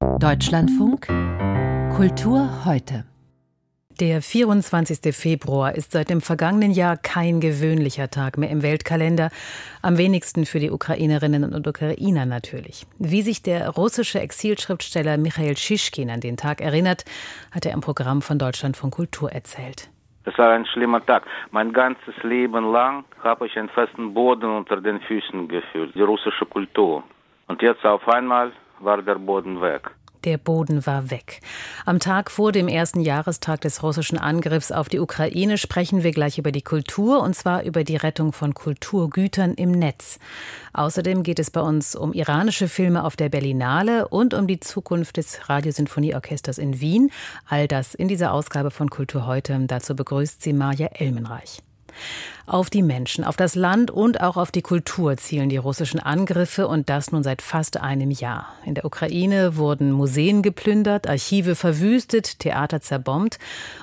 Deutschlandfunk Kultur heute. Der 24. Februar ist seit dem vergangenen Jahr kein gewöhnlicher Tag mehr im Weltkalender, am wenigsten für die Ukrainerinnen und Ukrainer natürlich. Wie sich der russische Exilschriftsteller Michael Schischkin an den Tag erinnert, hat er im Programm von Deutschlandfunk Kultur erzählt. Es war ein schlimmer Tag. Mein ganzes Leben lang habe ich einen festen Boden unter den Füßen gefühlt, die russische Kultur. Und jetzt auf einmal war der Boden weg. Der Boden war weg. Am Tag vor dem ersten Jahrestag des russischen Angriffs auf die Ukraine sprechen wir gleich über die Kultur und zwar über die Rettung von Kulturgütern im Netz. Außerdem geht es bei uns um iranische Filme auf der Berlinale und um die Zukunft des Radiosinfonieorchesters in Wien. All das in dieser Ausgabe von Kultur heute. Dazu begrüßt sie Maja Elmenreich. Auf die Menschen, auf das Land und auch auf die Kultur zielen die russischen Angriffe und das nun seit fast einem Jahr. In der Ukraine wurden Museen geplündert, Archive verwüstet, Theater zerbombt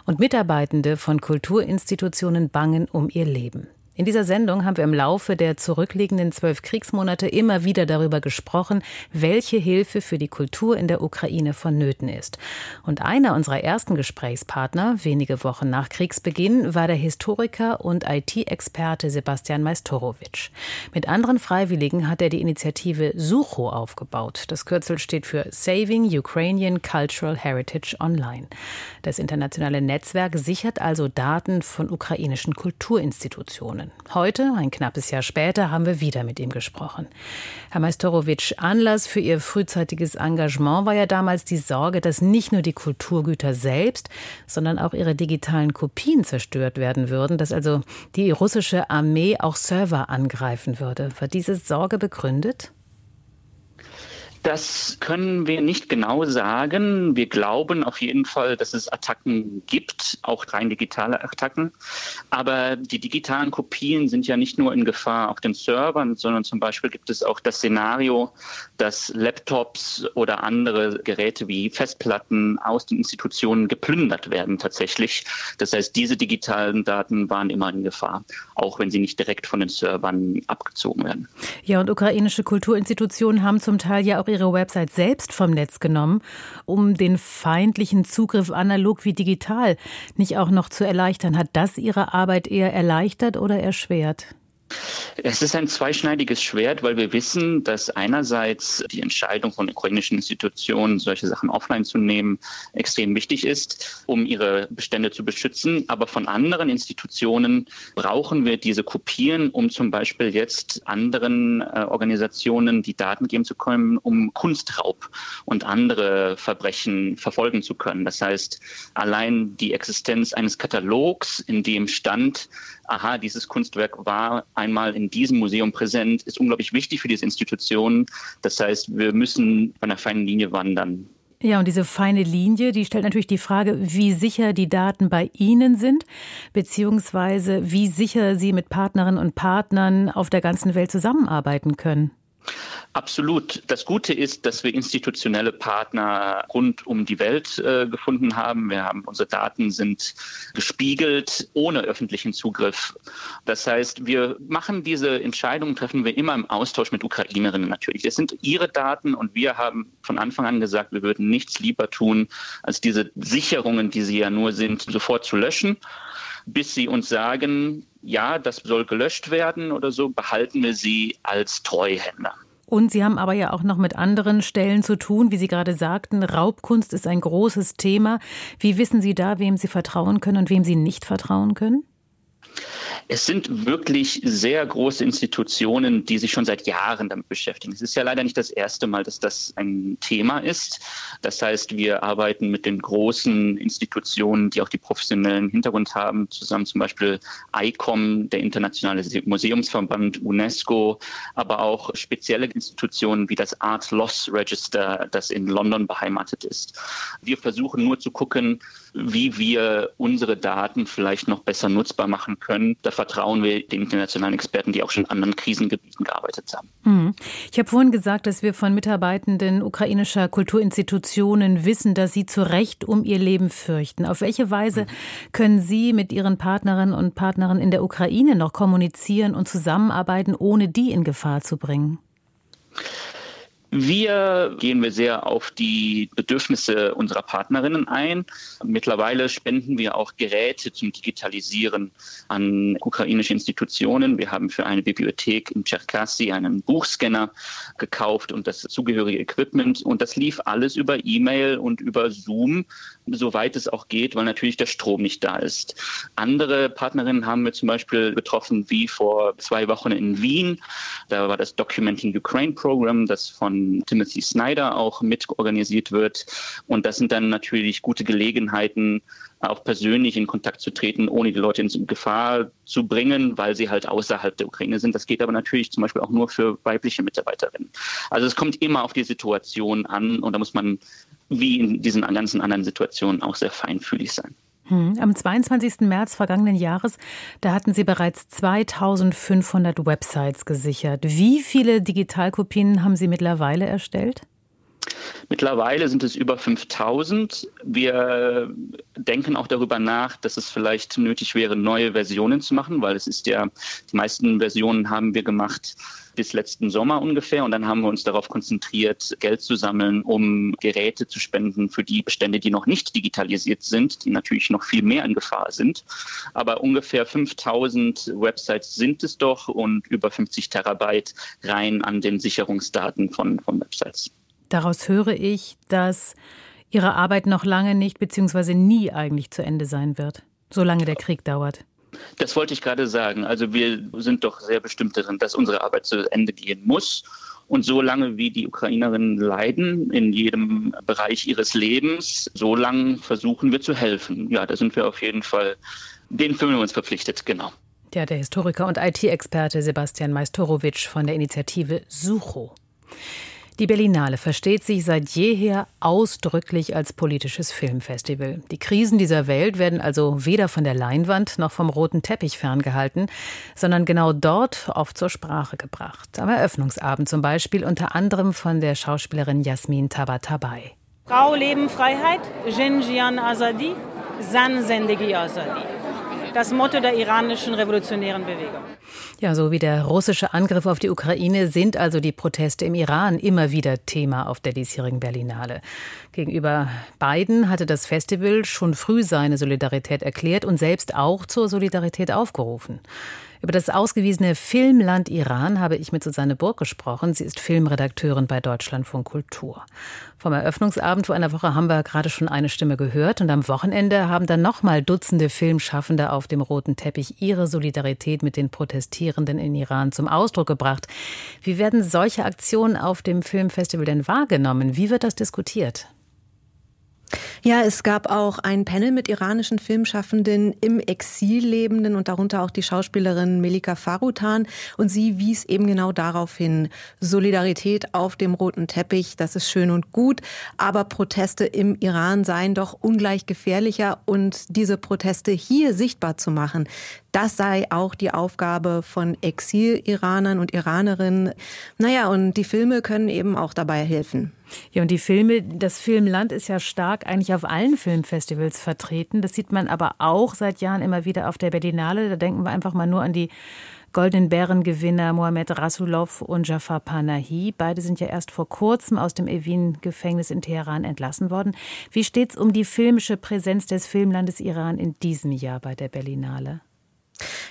und Mitarbeitende von Kulturinstitutionen bangen um ihr Leben. In dieser Sendung haben wir im Laufe der zurückliegenden zwölf Kriegsmonate immer wieder darüber gesprochen, welche Hilfe für die Kultur in der Ukraine vonnöten ist. Und einer unserer ersten Gesprächspartner, wenige Wochen nach Kriegsbeginn, war der Historiker und IT-Experte Sebastian Majstorovic. Mit anderen Freiwilligen hat er die Initiative Sucho aufgebaut. Das Kürzel steht für Saving Ukrainian Cultural Heritage Online. Das internationale Netzwerk sichert also Daten von ukrainischen Kulturinstitutionen. Unternehmen. Heute, ein knappes Jahr später, haben wir wieder mit ihm gesprochen. Herr Majstorovic, Anlass für Ihr frühzeitiges Engagement war ja damals die Sorge, dass nicht nur die Kulturgüter selbst, sondern auch ihre digitalen Kopien zerstört werden würden, dass also die russische Armee auch Server angreifen würde. War diese Sorge begründet? Das können wir nicht genau sagen. Wir glauben auf jeden Fall, dass es Attacken gibt, auch rein digitale Attacken. Aber die digitalen Kopien sind ja nicht nur in Gefahr auf den Servern, sondern zum Beispiel gibt es auch das Szenario, dass Laptops oder andere Geräte wie Festplatten aus den Institutionen geplündert werden tatsächlich. Das heißt, diese digitalen Daten waren immer in Gefahr, auch wenn sie nicht direkt von den Servern abgezogen werden. Ja, und ukrainische Kulturinstitutionen haben zum Teil ja auch ihre Website selbst vom Netz genommen, um den feindlichen Zugriff analog wie digital nicht auch noch zu erleichtern. Hat das Ihre Arbeit eher erleichtert oder erschwert? Es ist ein zweischneidiges Schwert, weil wir wissen, dass einerseits die Entscheidung von ukrainischen Institutionen, solche Sachen offline zu nehmen, extrem wichtig ist, um ihre Bestände zu beschützen. Aber von anderen Institutionen brauchen wir diese Kopien, um zum Beispiel jetzt anderen äh, Organisationen die Daten geben zu können, um Kunstraub und andere Verbrechen verfolgen zu können. Das heißt, allein die Existenz eines Katalogs, in dem stand, aha, dieses Kunstwerk war einmal in diesem Museum präsent, ist unglaublich wichtig für diese Institution. Das heißt, wir müssen bei einer feinen Linie wandern. Ja, und diese feine Linie, die stellt natürlich die Frage, wie sicher die Daten bei Ihnen sind, beziehungsweise wie sicher Sie mit Partnerinnen und Partnern auf der ganzen Welt zusammenarbeiten können. Absolut. Das Gute ist, dass wir institutionelle Partner rund um die Welt äh, gefunden haben. Wir haben unsere Daten sind gespiegelt ohne öffentlichen Zugriff. Das heißt, wir machen diese Entscheidungen, treffen wir immer im Austausch mit Ukrainerinnen natürlich. Das sind ihre Daten und wir haben von Anfang an gesagt, wir würden nichts lieber tun, als diese Sicherungen, die sie ja nur sind, sofort zu löschen bis sie uns sagen, ja, das soll gelöscht werden oder so, behalten wir sie als Treuhänder. Und Sie haben aber ja auch noch mit anderen Stellen zu tun, wie Sie gerade sagten. Raubkunst ist ein großes Thema. Wie wissen Sie da, wem Sie vertrauen können und wem Sie nicht vertrauen können? Es sind wirklich sehr große Institutionen, die sich schon seit Jahren damit beschäftigen. Es ist ja leider nicht das erste Mal, dass das ein Thema ist. Das heißt, wir arbeiten mit den großen Institutionen, die auch die professionellen Hintergrund haben, zusammen zum Beispiel ICOM, der Internationale Museumsverband UNESCO, aber auch spezielle Institutionen wie das Art Loss Register, das in London beheimatet ist. Wir versuchen nur zu gucken, wie wir unsere Daten vielleicht noch besser nutzbar machen können. Da vertrauen wir den internationalen Experten, die auch schon in anderen Krisengebieten gearbeitet haben. Mhm. Ich habe vorhin gesagt, dass wir von Mitarbeitenden ukrainischer Kulturinstitutionen wissen, dass sie zu Recht um ihr Leben fürchten. Auf welche Weise mhm. können Sie mit Ihren Partnerinnen und Partnern in der Ukraine noch kommunizieren und zusammenarbeiten, ohne die in Gefahr zu bringen? Wir gehen wir sehr auf die Bedürfnisse unserer Partnerinnen ein. Mittlerweile spenden wir auch Geräte zum Digitalisieren an ukrainische Institutionen. Wir haben für eine Bibliothek in Cherkasy einen Buchscanner gekauft und das zugehörige Equipment. Und das lief alles über E-Mail und über Zoom, soweit es auch geht, weil natürlich der Strom nicht da ist. Andere Partnerinnen haben wir zum Beispiel getroffen, wie vor zwei Wochen in Wien. Da war das Documenting Ukraine Program, das von Timothy Snyder auch mitorganisiert wird. Und das sind dann natürlich gute Gelegenheiten, auch persönlich in Kontakt zu treten, ohne die Leute in Gefahr zu bringen, weil sie halt außerhalb der Ukraine sind. Das geht aber natürlich zum Beispiel auch nur für weibliche Mitarbeiterinnen. Also es kommt immer auf die Situation an und da muss man wie in diesen ganzen anderen Situationen auch sehr feinfühlig sein. Hm. Am 22. März vergangenen Jahres, da hatten Sie bereits 2500 Websites gesichert. Wie viele Digitalkopien haben Sie mittlerweile erstellt? Mittlerweile sind es über 5000. Wir denken auch darüber nach, dass es vielleicht nötig wäre, neue Versionen zu machen, weil es ist ja, die meisten Versionen haben wir gemacht bis letzten Sommer ungefähr. Und dann haben wir uns darauf konzentriert, Geld zu sammeln, um Geräte zu spenden für die Bestände, die noch nicht digitalisiert sind, die natürlich noch viel mehr in Gefahr sind. Aber ungefähr 5000 Websites sind es doch und über 50 Terabyte rein an den Sicherungsdaten von, von Websites. Daraus höre ich, dass Ihre Arbeit noch lange nicht bzw. nie eigentlich zu Ende sein wird, solange der Krieg dauert. Das wollte ich gerade sagen. Also wir sind doch sehr bestimmt darin, dass unsere Arbeit zu Ende gehen muss. Und solange wie die Ukrainerinnen leiden in jedem Bereich ihres Lebens, solange versuchen wir zu helfen. Ja, da sind wir auf jeden Fall, den fühlen wir uns verpflichtet, genau. Ja, der Historiker und IT-Experte Sebastian Majstorovic von der Initiative Sucho. Die Berlinale versteht sich seit jeher ausdrücklich als politisches Filmfestival. Die Krisen dieser Welt werden also weder von der Leinwand noch vom roten Teppich ferngehalten, sondern genau dort oft zur Sprache gebracht. Am Eröffnungsabend zum Beispiel unter anderem von der Schauspielerin Jasmin Tabatabai. Frau Leben Freiheit, Jinjian Azadi, San Zendegi Azadi. Das Motto der iranischen revolutionären Bewegung. Ja, so wie der russische Angriff auf die Ukraine sind also die Proteste im Iran immer wieder Thema auf der diesjährigen Berlinale. Gegenüber Biden hatte das Festival schon früh seine Solidarität erklärt und selbst auch zur Solidarität aufgerufen. Über das ausgewiesene Filmland Iran habe ich mit Susanne Burg gesprochen. Sie ist Filmredakteurin bei Deutschlandfunk Kultur. Vom Eröffnungsabend vor einer Woche haben wir gerade schon eine Stimme gehört und am Wochenende haben dann nochmal Dutzende Filmschaffende auf dem roten Teppich ihre Solidarität mit den Protestierenden in Iran zum Ausdruck gebracht. Wie werden solche Aktionen auf dem Filmfestival denn wahrgenommen? Wie wird das diskutiert? Ja, es gab auch ein Panel mit iranischen Filmschaffenden im Exil lebenden und darunter auch die Schauspielerin Melika Farutan. Und sie wies eben genau darauf hin, Solidarität auf dem roten Teppich, das ist schön und gut, aber Proteste im Iran seien doch ungleich gefährlicher und diese Proteste hier sichtbar zu machen, das sei auch die Aufgabe von Exil-Iranern und Iranerinnen. Naja, und die Filme können eben auch dabei helfen. Ja, und die Filme, das Filmland ist ja stark eigentlich auf allen Filmfestivals vertreten. Das sieht man aber auch seit Jahren immer wieder auf der Berlinale. Da denken wir einfach mal nur an die Goldenen Bärengewinner Mohamed Rasulov und Jafar Panahi. Beide sind ja erst vor kurzem aus dem Evin-Gefängnis in Teheran entlassen worden. Wie steht es um die filmische Präsenz des Filmlandes Iran in diesem Jahr bei der Berlinale?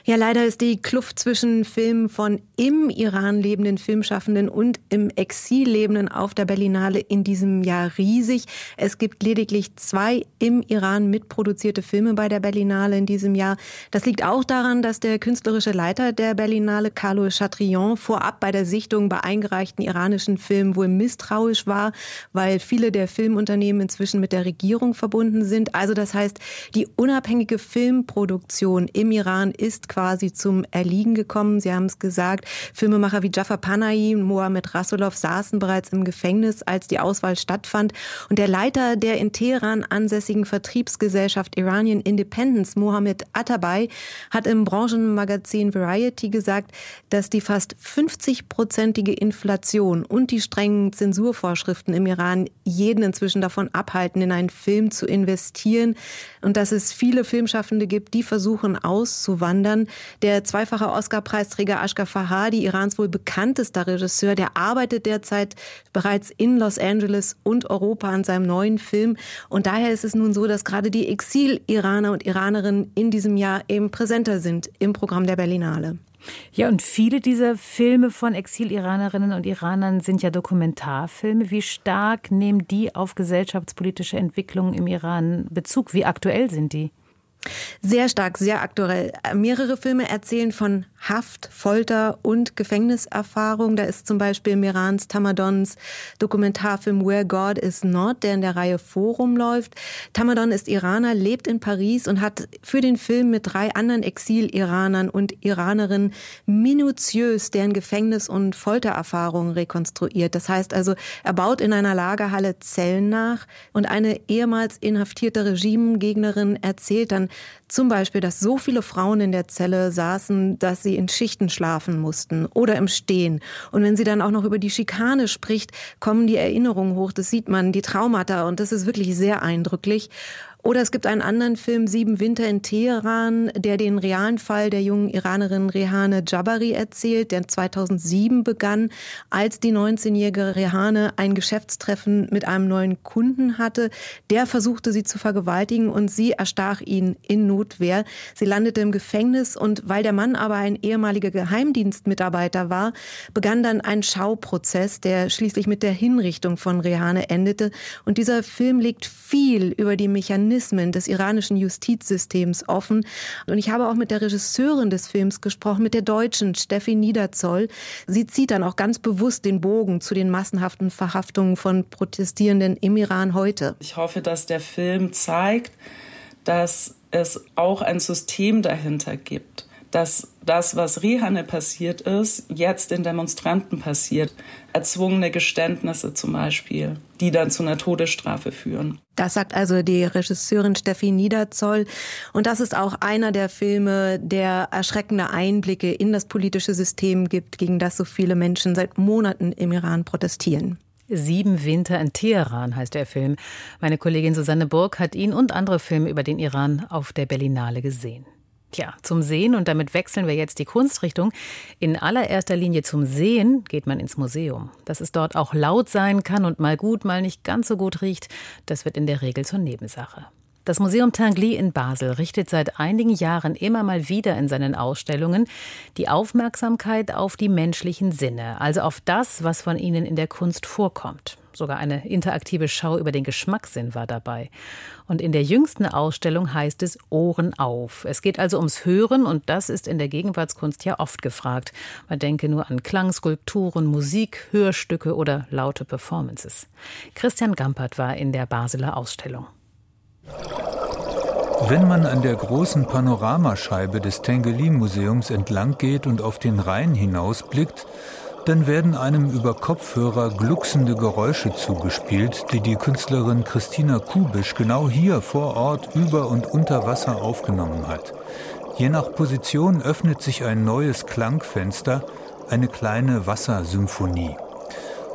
Ja, leider ist die Kluft zwischen Filmen von im Iran lebenden Filmschaffenden und im Exil lebenden auf der Berlinale in diesem Jahr riesig. Es gibt lediglich zwei im Iran mitproduzierte Filme bei der Berlinale in diesem Jahr. Das liegt auch daran, dass der künstlerische Leiter der Berlinale, Carlo Chatrion, vorab bei der Sichtung bei eingereichten iranischen Filmen wohl misstrauisch war, weil viele der Filmunternehmen inzwischen mit der Regierung verbunden sind. Also das heißt, die unabhängige Filmproduktion im Iran ist quasi zum Erliegen gekommen. Sie haben es gesagt, Filmemacher wie Jafar Panahi und Mohamed Rasulov saßen bereits im Gefängnis, als die Auswahl stattfand. Und der Leiter der in Teheran ansässigen Vertriebsgesellschaft Iranian Independence, Mohamed Atabay, hat im Branchenmagazin Variety gesagt, dass die fast 50-prozentige Inflation und die strengen Zensurvorschriften im Iran jeden inzwischen davon abhalten, in einen Film zu investieren und dass es viele Filmschaffende gibt, die versuchen auszuwandern. Iran. Der zweifache Oscar-Preisträger Ashghar Fahadi, Irans wohl bekanntester Regisseur, der arbeitet derzeit bereits in Los Angeles und Europa an seinem neuen Film. Und daher ist es nun so, dass gerade die Exil-Iraner und Iranerinnen in diesem Jahr eben präsenter sind im Programm der Berlinale. Ja, und viele dieser Filme von Exil-Iranerinnen und Iranern sind ja Dokumentarfilme. Wie stark nehmen die auf gesellschaftspolitische Entwicklungen im Iran Bezug? Wie aktuell sind die? Sehr stark, sehr aktuell. Mehrere Filme erzählen von Haft, Folter und Gefängniserfahrung. Da ist zum Beispiel Mirans Tamadons Dokumentarfilm Where God Is Not, der in der Reihe Forum läuft. Tamadon ist Iraner, lebt in Paris und hat für den Film mit drei anderen Exil-Iranern und Iranerinnen minutiös deren Gefängnis- und Foltererfahrungen rekonstruiert. Das heißt also, er baut in einer Lagerhalle Zellen nach und eine ehemals inhaftierte Regimegegnerin erzählt dann zum Beispiel, dass so viele Frauen in der Zelle saßen, dass sie in Schichten schlafen mussten oder im Stehen. Und wenn sie dann auch noch über die Schikane spricht, kommen die Erinnerungen hoch. Das sieht man, die Traumata. Und das ist wirklich sehr eindrücklich. Oder es gibt einen anderen Film, Sieben Winter in Teheran, der den realen Fall der jungen Iranerin Rehane Jabari erzählt, der 2007 begann, als die 19-jährige Rehane ein Geschäftstreffen mit einem neuen Kunden hatte. Der versuchte sie zu vergewaltigen und sie erstach ihn in Notwehr. Sie landete im Gefängnis und weil der Mann aber ein ehemaliger Geheimdienstmitarbeiter war, begann dann ein Schauprozess, der schließlich mit der Hinrichtung von Rehane endete. Und dieser Film legt viel über die Mechanismen Mechanismen des iranischen Justizsystems offen. Und ich habe auch mit der Regisseurin des Films gesprochen, mit der Deutschen Steffi Niederzoll. Sie zieht dann auch ganz bewusst den Bogen zu den massenhaften Verhaftungen von Protestierenden im Iran heute. Ich hoffe, dass der Film zeigt, dass es auch ein System dahinter gibt dass das, was Rehane passiert ist, jetzt den Demonstranten passiert. Erzwungene Geständnisse zum Beispiel, die dann zu einer Todesstrafe führen. Das sagt also die Regisseurin Steffi Niederzoll. Und das ist auch einer der Filme, der erschreckende Einblicke in das politische System gibt, gegen das so viele Menschen seit Monaten im Iran protestieren. Sieben Winter in Teheran heißt der Film. Meine Kollegin Susanne Burg hat ihn und andere Filme über den Iran auf der Berlinale gesehen. Tja, zum Sehen und damit wechseln wir jetzt die Kunstrichtung. In allererster Linie zum Sehen geht man ins Museum. Dass es dort auch laut sein kann und mal gut, mal nicht ganz so gut riecht, das wird in der Regel zur Nebensache. Das Museum Tinguely in Basel richtet seit einigen Jahren immer mal wieder in seinen Ausstellungen die Aufmerksamkeit auf die menschlichen Sinne, also auf das, was von ihnen in der Kunst vorkommt. Sogar eine interaktive Schau über den Geschmackssinn war dabei. Und in der jüngsten Ausstellung heißt es Ohren auf. Es geht also ums Hören und das ist in der Gegenwartskunst ja oft gefragt. Man denke nur an Klangskulpturen, Musik, Hörstücke oder laute Performances. Christian Gampert war in der Basler Ausstellung. Wenn man an der großen Panoramascheibe des Tengelin-Museums entlang geht und auf den Rhein hinausblickt, dann werden einem über Kopfhörer glucksende Geräusche zugespielt, die die Künstlerin Christina Kubisch genau hier vor Ort über und unter Wasser aufgenommen hat. Je nach Position öffnet sich ein neues Klangfenster, eine kleine Wassersymphonie.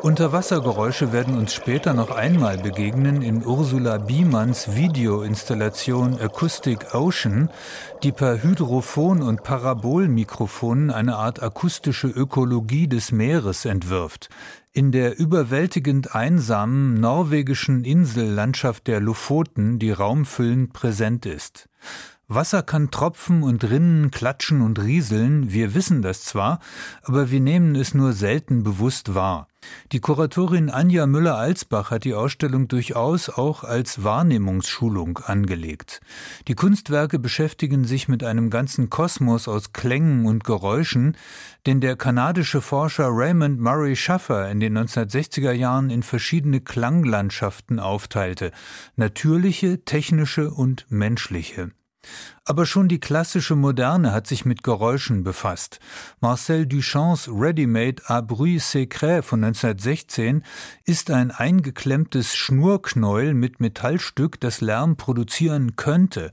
Unterwassergeräusche werden uns später noch einmal begegnen in Ursula Biemanns Videoinstallation Acoustic Ocean, die per Hydrophon und Parabolmikrofonen eine Art akustische Ökologie des Meeres entwirft. In der überwältigend einsamen norwegischen Insellandschaft der Lofoten, die raumfüllend präsent ist. Wasser kann tropfen und rinnen, klatschen und rieseln, wir wissen das zwar, aber wir nehmen es nur selten bewusst wahr. Die Kuratorin Anja Müller-Alsbach hat die Ausstellung durchaus auch als Wahrnehmungsschulung angelegt. Die Kunstwerke beschäftigen sich mit einem ganzen Kosmos aus Klängen und Geräuschen, den der kanadische Forscher Raymond Murray Schaffer in den 1960er Jahren in verschiedene Klanglandschaften aufteilte, natürliche, technische und menschliche. Aber schon die klassische Moderne hat sich mit Geräuschen befasst. Marcel Duchamps Ready-Made à Bruit Secret von 1916 ist ein eingeklemmtes Schnurknäuel mit Metallstück, das Lärm produzieren könnte.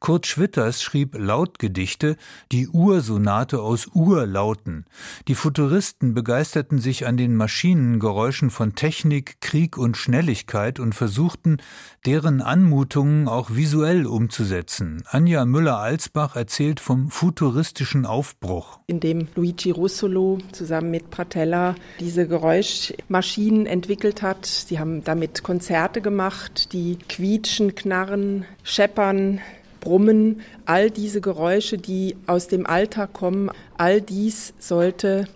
Kurt Schwitters schrieb Lautgedichte, die Ursonate aus Urlauten. Die Futuristen begeisterten sich an den Maschinengeräuschen von Technik, Krieg und Schnelligkeit und versuchten, deren Anmutungen auch visuell umzusetzen. Anja Müller-Alsbach erzählt vom futuristischen Aufbruch. In dem Luigi Russolo zusammen mit Pratella diese Geräuschmaschinen entwickelt hat. Sie haben damit Konzerte gemacht, die quietschen, knarren, scheppern, brummen. All diese Geräusche, die aus dem Alltag kommen, all dies sollte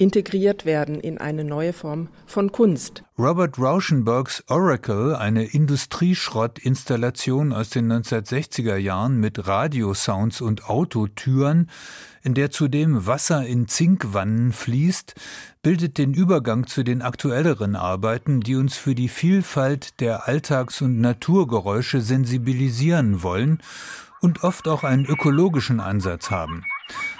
integriert werden in eine neue Form von Kunst. Robert Rauschenbergs Oracle, eine Industrieschrottinstallation aus den 1960er Jahren mit Radiosounds und Autotüren, in der zudem Wasser in Zinkwannen fließt, bildet den Übergang zu den aktuelleren Arbeiten, die uns für die Vielfalt der Alltags- und Naturgeräusche sensibilisieren wollen und oft auch einen ökologischen Ansatz haben.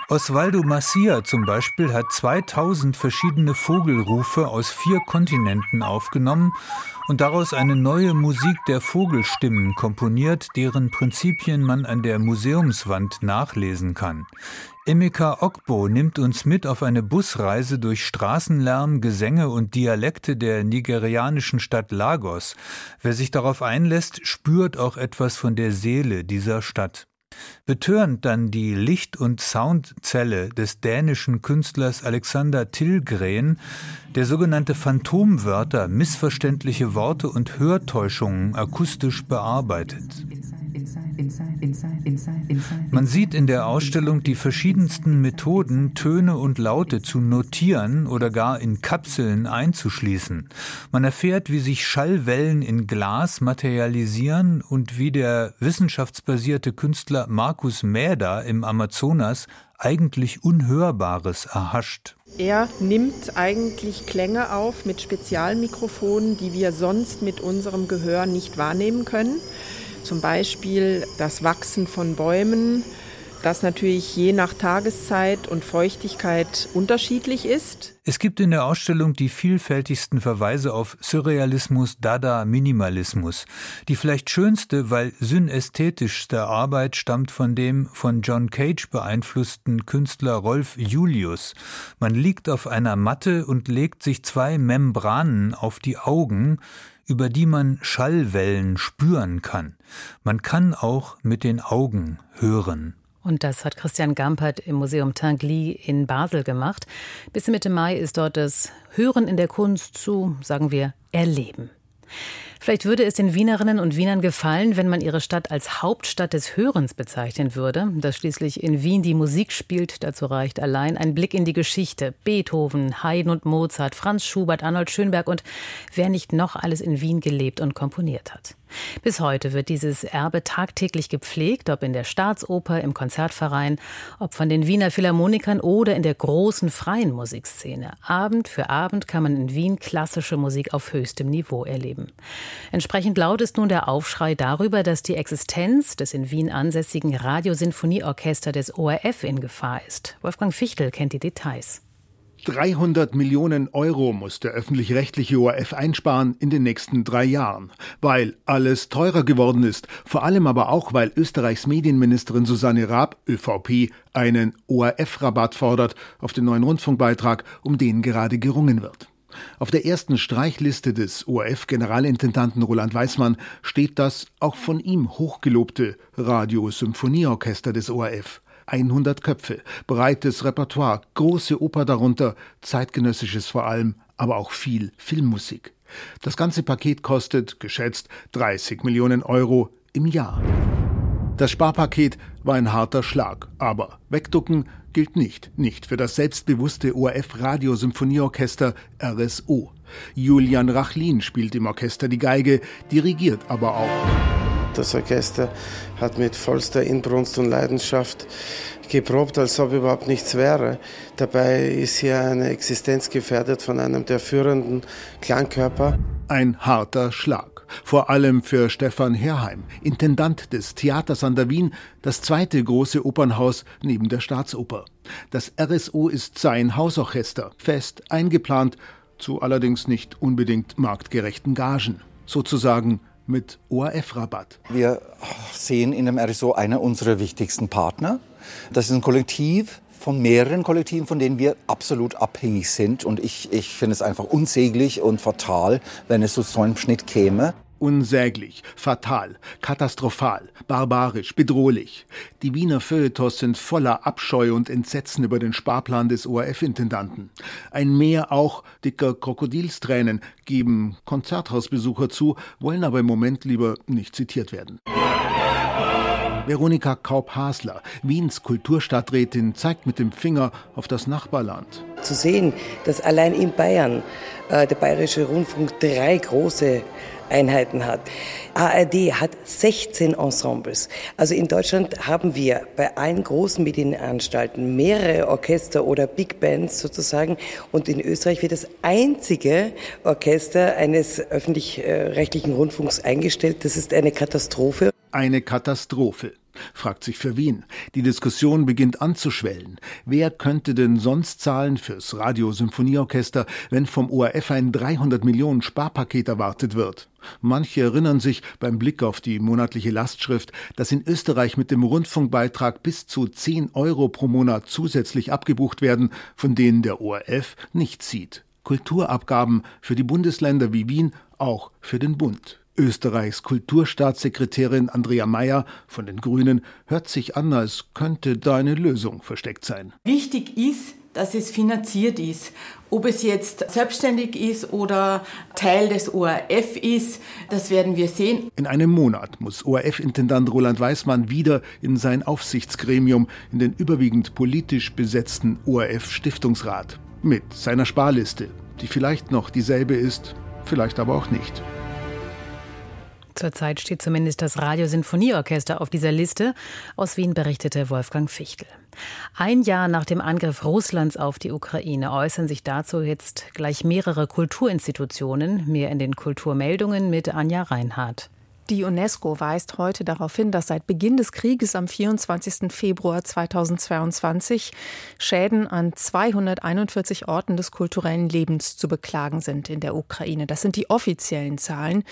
Osvaldo Macia zum Beispiel hat 2000 verschiedene Vogelrufe aus vier Kontinenten aufgenommen und daraus eine neue Musik der Vogelstimmen komponiert, deren Prinzipien man an der Museumswand nachlesen kann. Emeka Okbo nimmt uns mit auf eine Busreise durch Straßenlärm, Gesänge und Dialekte der nigerianischen Stadt Lagos. Wer sich darauf einlässt, spürt auch etwas von der Seele dieser Stadt. Betörend dann die Licht- und Soundzelle des dänischen Künstlers Alexander Tilgren, der sogenannte Phantomwörter, missverständliche Worte und Hörtäuschungen akustisch bearbeitet. Man sieht in der Ausstellung die verschiedensten Methoden, Töne und Laute zu notieren oder gar in Kapseln einzuschließen. Man erfährt, wie sich Schallwellen in Glas materialisieren und wie der wissenschaftsbasierte Künstler Markus Mäder im Amazonas eigentlich Unhörbares erhascht. Er nimmt eigentlich Klänge auf mit Spezialmikrofonen, die wir sonst mit unserem Gehör nicht wahrnehmen können. Zum Beispiel das Wachsen von Bäumen, das natürlich je nach Tageszeit und Feuchtigkeit unterschiedlich ist. Es gibt in der Ausstellung die vielfältigsten Verweise auf Surrealismus, Dada, Minimalismus. Die vielleicht schönste, weil synästhetischste Arbeit stammt von dem von John Cage beeinflussten Künstler Rolf Julius. Man liegt auf einer Matte und legt sich zwei Membranen auf die Augen, über die man Schallwellen spüren kann. Man kann auch mit den Augen hören. Und das hat Christian Gampert im Museum Tinguely in Basel gemacht. Bis Mitte Mai ist dort das Hören in der Kunst zu, sagen wir, erleben. Vielleicht würde es den Wienerinnen und Wienern gefallen, wenn man ihre Stadt als Hauptstadt des Hörens bezeichnen würde, dass schließlich in Wien die Musik spielt. Dazu reicht allein ein Blick in die Geschichte. Beethoven, Haydn und Mozart, Franz Schubert, Arnold Schönberg und wer nicht noch alles in Wien gelebt und komponiert hat. Bis heute wird dieses Erbe tagtäglich gepflegt, ob in der Staatsoper, im Konzertverein, ob von den Wiener Philharmonikern oder in der großen freien Musikszene. Abend für Abend kann man in Wien klassische Musik auf höchstem Niveau erleben. Entsprechend laut ist nun der Aufschrei darüber, dass die Existenz des in Wien ansässigen Radiosinfonieorchester des ORF in Gefahr ist. Wolfgang Fichtel kennt die Details. 300 Millionen Euro muss der öffentlich-rechtliche ORF einsparen in den nächsten drei Jahren, weil alles teurer geworden ist, vor allem aber auch, weil Österreichs Medienministerin Susanne Raab, ÖVP, einen ORF-Rabatt fordert auf den neuen Rundfunkbeitrag, um den gerade gerungen wird. Auf der ersten Streichliste des ORF-Generalintendanten Roland Weismann steht das auch von ihm hochgelobte Radiosymphonieorchester des ORF. 100 Köpfe, breites Repertoire, große Oper darunter, zeitgenössisches vor allem, aber auch viel Filmmusik. Das ganze Paket kostet, geschätzt, 30 Millionen Euro im Jahr. Das Sparpaket war ein harter Schlag, aber wegducken gilt nicht, nicht für das selbstbewusste ORF Radiosymphonieorchester RSO. Julian Rachlin spielt im Orchester die Geige, dirigiert aber auch. Das Orchester hat mit vollster Inbrunst und Leidenschaft geprobt, als ob überhaupt nichts wäre. Dabei ist hier eine Existenz gefährdet von einem der führenden Klangkörper. Ein harter Schlag. Vor allem für Stefan Herheim, Intendant des Theaters an der Wien, das zweite große Opernhaus neben der Staatsoper. Das RSO ist sein Hausorchester, fest eingeplant, zu allerdings nicht unbedingt marktgerechten Gagen. Sozusagen mit ORF-Rabatt. Wir sehen in dem RSO einer unserer wichtigsten Partner. Das ist ein Kollektiv von mehreren Kollektiven, von denen wir absolut abhängig sind. Und ich, ich finde es einfach unsäglich und fatal, wenn es zu so einem Schnitt käme. Unsäglich, fatal, katastrophal, barbarisch, bedrohlich. Die Wiener Feuilletons sind voller Abscheu und Entsetzen über den Sparplan des ORF-Intendanten. Ein Meer auch dicker Krokodilstränen geben Konzerthausbesucher zu, wollen aber im Moment lieber nicht zitiert werden. Veronika Kaup-Hasler, Wiens Kulturstadträtin, zeigt mit dem Finger auf das Nachbarland. Zu sehen, dass allein in Bayern äh, der Bayerische Rundfunk drei große Einheiten hat. ARD hat 16 Ensembles. Also in Deutschland haben wir bei allen großen Medienanstalten mehrere Orchester oder Big Bands sozusagen. Und in Österreich wird das einzige Orchester eines öffentlich-rechtlichen Rundfunks eingestellt. Das ist eine Katastrophe. Eine Katastrophe fragt sich für Wien. Die Diskussion beginnt anzuschwellen. Wer könnte denn sonst zahlen fürs Radiosymphonieorchester, wenn vom ORF ein 300 Millionen Sparpaket erwartet wird? Manche erinnern sich beim Blick auf die monatliche Lastschrift, dass in Österreich mit dem Rundfunkbeitrag bis zu 10 Euro pro Monat zusätzlich abgebucht werden, von denen der ORF nichts sieht. Kulturabgaben für die Bundesländer wie Wien, auch für den Bund. Österreichs Kulturstaatssekretärin Andrea Mayer von den Grünen hört sich an, als könnte da eine Lösung versteckt sein. Wichtig ist, dass es finanziert ist. Ob es jetzt selbstständig ist oder Teil des ORF ist, das werden wir sehen. In einem Monat muss ORF-Intendant Roland Weismann wieder in sein Aufsichtsgremium, in den überwiegend politisch besetzten ORF-Stiftungsrat. Mit seiner Sparliste, die vielleicht noch dieselbe ist, vielleicht aber auch nicht. Zurzeit steht zumindest das Radiosinfonieorchester auf dieser Liste. Aus Wien berichtete Wolfgang Fichtel. Ein Jahr nach dem Angriff Russlands auf die Ukraine äußern sich dazu jetzt gleich mehrere Kulturinstitutionen. Mehr in den Kulturmeldungen mit Anja Reinhardt. Die UNESCO weist heute darauf hin, dass seit Beginn des Krieges am 24. Februar 2022 Schäden an 241 Orten des kulturellen Lebens zu beklagen sind in der Ukraine. Das sind die offiziellen Zahlen.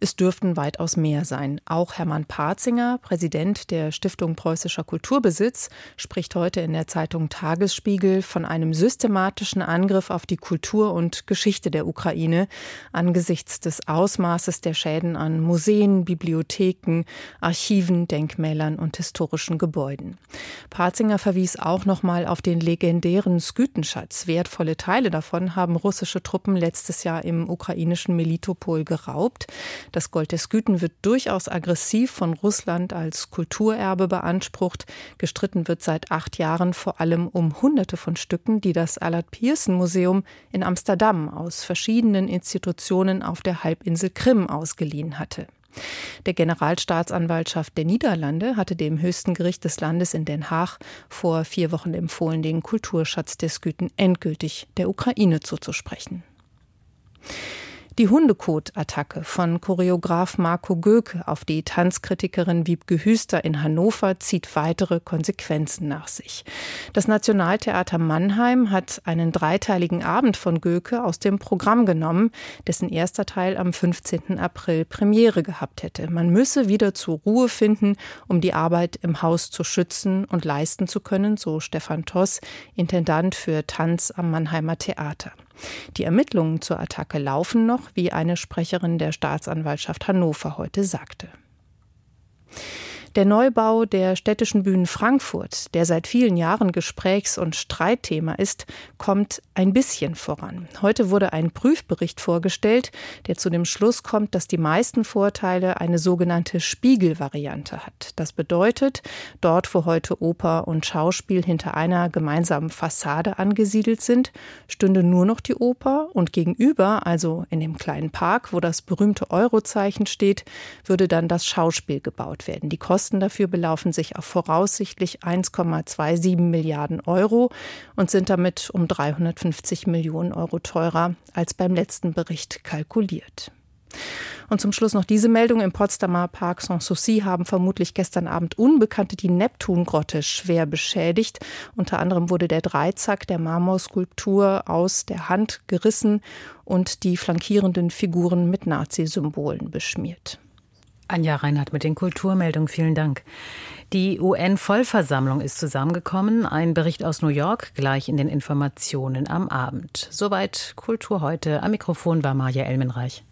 Es dürften weitaus mehr sein. Auch Hermann Parzinger, Präsident der Stiftung Preußischer Kulturbesitz, spricht heute in der Zeitung Tagesspiegel von einem systematischen Angriff auf die Kultur und Geschichte der Ukraine angesichts des Ausmaßes der Schäden an Museen, Bibliotheken, Archiven, Denkmälern und historischen Gebäuden. Parzinger verwies auch nochmal auf den legendären Skütenschatz. Wertvolle Teile davon haben russische Truppen letztes Jahr im ukrainischen Melitopol geraubt. Das Gold der Sküten wird durchaus aggressiv von Russland als Kulturerbe beansprucht. Gestritten wird seit acht Jahren vor allem um Hunderte von Stücken, die das Allard Pierson Museum in Amsterdam aus verschiedenen Institutionen auf der Halbinsel Krim ausgeliehen hatte. Der Generalstaatsanwaltschaft der Niederlande hatte dem höchsten Gericht des Landes in Den Haag vor vier Wochen empfohlen, den Kulturschatz der Sküten endgültig der Ukraine zuzusprechen. Die Hundekot-Attacke von Choreograf Marco Göke auf die Tanzkritikerin Wiebke Hüster in Hannover zieht weitere Konsequenzen nach sich. Das Nationaltheater Mannheim hat einen dreiteiligen Abend von Göke aus dem Programm genommen, dessen erster Teil am 15. April Premiere gehabt hätte. Man müsse wieder zur Ruhe finden, um die Arbeit im Haus zu schützen und leisten zu können, so Stefan Toss, Intendant für Tanz am Mannheimer Theater. Die Ermittlungen zur Attacke laufen noch, wie eine Sprecherin der Staatsanwaltschaft Hannover heute sagte. Der Neubau der städtischen Bühnen Frankfurt, der seit vielen Jahren Gesprächs- und Streitthema ist, kommt ein bisschen voran. Heute wurde ein Prüfbericht vorgestellt, der zu dem Schluss kommt, dass die meisten Vorteile eine sogenannte Spiegelvariante hat. Das bedeutet, dort, wo heute Oper und Schauspiel hinter einer gemeinsamen Fassade angesiedelt sind, stünde nur noch die Oper und gegenüber, also in dem kleinen Park, wo das berühmte Eurozeichen steht, würde dann das Schauspiel gebaut werden. Die Kosten dafür belaufen sich auf voraussichtlich 1,27 Milliarden Euro und sind damit um 350 Millionen Euro teurer als beim letzten Bericht kalkuliert. Und zum Schluss noch diese Meldung. Im Potsdamer Park Sanssouci haben vermutlich gestern Abend Unbekannte die Neptungrotte schwer beschädigt. Unter anderem wurde der Dreizack der Marmorskulptur aus der Hand gerissen und die flankierenden Figuren mit Nazi-Symbolen beschmiert. Anja Reinhardt mit den Kulturmeldungen. Vielen Dank. Die UN-Vollversammlung ist zusammengekommen. Ein Bericht aus New York gleich in den Informationen am Abend. Soweit Kultur heute. Am Mikrofon war Maja Elmenreich.